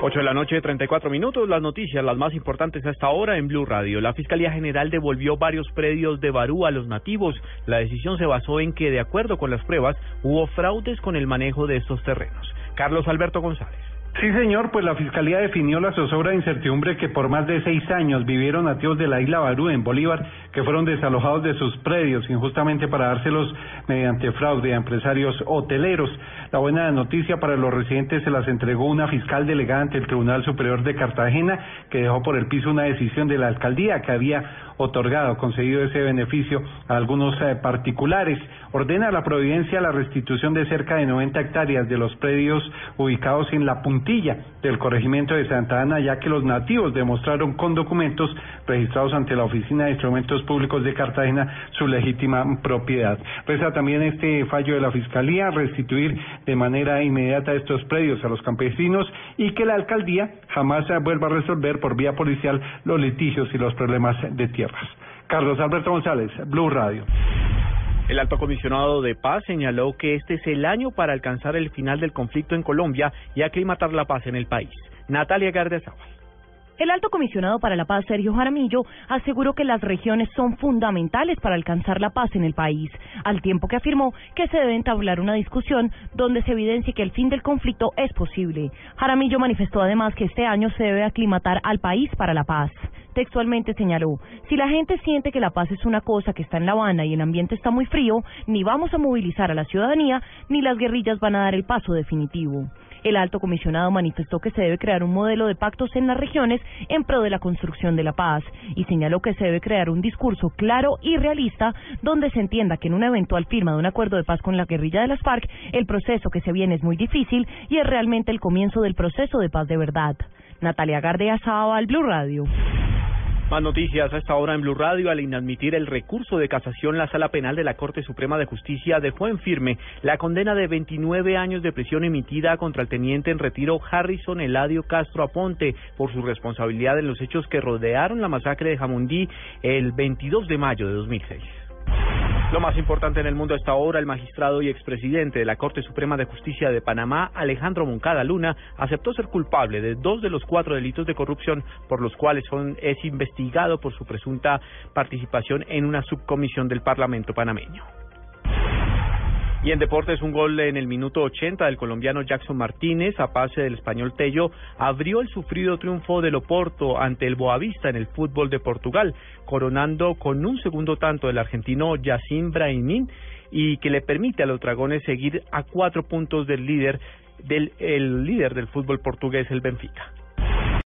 8 de la noche, 34 minutos. Las noticias, las más importantes hasta ahora en Blue Radio. La Fiscalía General devolvió varios predios de Barú a los nativos. La decisión se basó en que, de acuerdo con las pruebas, hubo fraudes con el manejo de estos terrenos. Carlos Alberto González. Sí, señor, pues la Fiscalía definió la zozobra de incertidumbre que por más de seis años vivieron nativos de la isla Barú en Bolívar, que fueron desalojados de sus predios injustamente para dárselos mediante fraude a empresarios hoteleros. La buena noticia para los residentes se las entregó una fiscal delegada ante el Tribunal Superior de Cartagena, que dejó por el piso una decisión de la alcaldía que había otorgado, concedido ese beneficio a algunos eh, particulares. Ordena la Providencia la restitución de cerca de 90 hectáreas de los predios ubicados en la del corregimiento de Santa Ana, ya que los nativos demostraron con documentos registrados ante la Oficina de Instrumentos Públicos de Cartagena su legítima propiedad. Reza también este fallo de la Fiscalía restituir de manera inmediata estos predios a los campesinos y que la alcaldía jamás vuelva a resolver por vía policial los litigios y los problemas de tierras. Carlos Alberto González, Blue Radio. El alto comisionado de paz señaló que este es el año para alcanzar el final del conflicto en Colombia y aclimatar la paz en el país. Natalia Gardezábal. El alto comisionado para la paz, Sergio Jaramillo, aseguró que las regiones son fundamentales para alcanzar la paz en el país, al tiempo que afirmó que se debe entablar una discusión donde se evidencie que el fin del conflicto es posible. Jaramillo manifestó además que este año se debe aclimatar al país para la paz. Textualmente señaló, si la gente siente que la paz es una cosa que está en La Habana y el ambiente está muy frío, ni vamos a movilizar a la ciudadanía, ni las guerrillas van a dar el paso definitivo. El alto comisionado manifestó que se debe crear un modelo de pactos en las regiones en pro de la construcción de la paz y señaló que se debe crear un discurso claro y realista donde se entienda que en una eventual firma de un acuerdo de paz con la guerrilla de las FARC, el proceso que se viene es muy difícil y es realmente el comienzo del proceso de paz de verdad. Natalia Gardea al Blue Radio. Más noticias a esta hora en Blue Radio. Al inadmitir el recurso de casación, la Sala Penal de la Corte Suprema de Justicia dejó en firme la condena de 29 años de prisión emitida contra el teniente en retiro Harrison Eladio Castro Aponte por su responsabilidad en los hechos que rodearon la masacre de Jamundí el 22 de mayo de 2006. Lo más importante en el mundo hasta ahora, el magistrado y expresidente de la Corte Suprema de Justicia de Panamá, Alejandro Moncada Luna, aceptó ser culpable de dos de los cuatro delitos de corrupción por los cuales es investigado por su presunta participación en una subcomisión del Parlamento panameño. Y en deportes, un gol en el minuto 80 del colombiano Jackson Martínez a pase del español Tello abrió el sufrido triunfo del Oporto ante el Boavista en el fútbol de Portugal, coronando con un segundo tanto del argentino Yacine Brahimín y que le permite a los dragones seguir a cuatro puntos del líder del el líder del fútbol portugués, el Benfica.